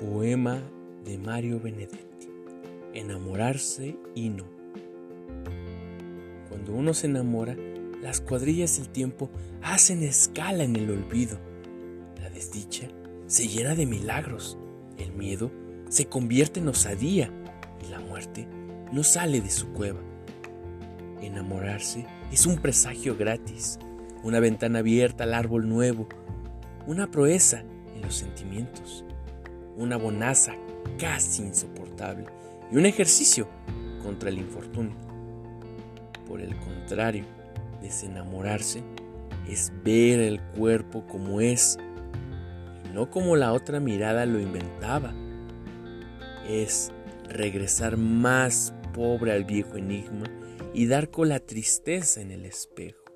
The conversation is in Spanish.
Poema de Mario Benedetti. Enamorarse y no. Cuando uno se enamora, las cuadrillas del tiempo hacen escala en el olvido. La desdicha se llena de milagros. El miedo se convierte en osadía y la muerte no sale de su cueva. Enamorarse es un presagio gratis, una ventana abierta al árbol nuevo, una proeza en los sentimientos, una bonaza casi insoportable y un ejercicio contra el infortunio. Por el contrario, desenamorarse es ver el cuerpo como es y no como la otra mirada lo inventaba. Es regresar más pobre al viejo enigma y dar con la tristeza en el espejo.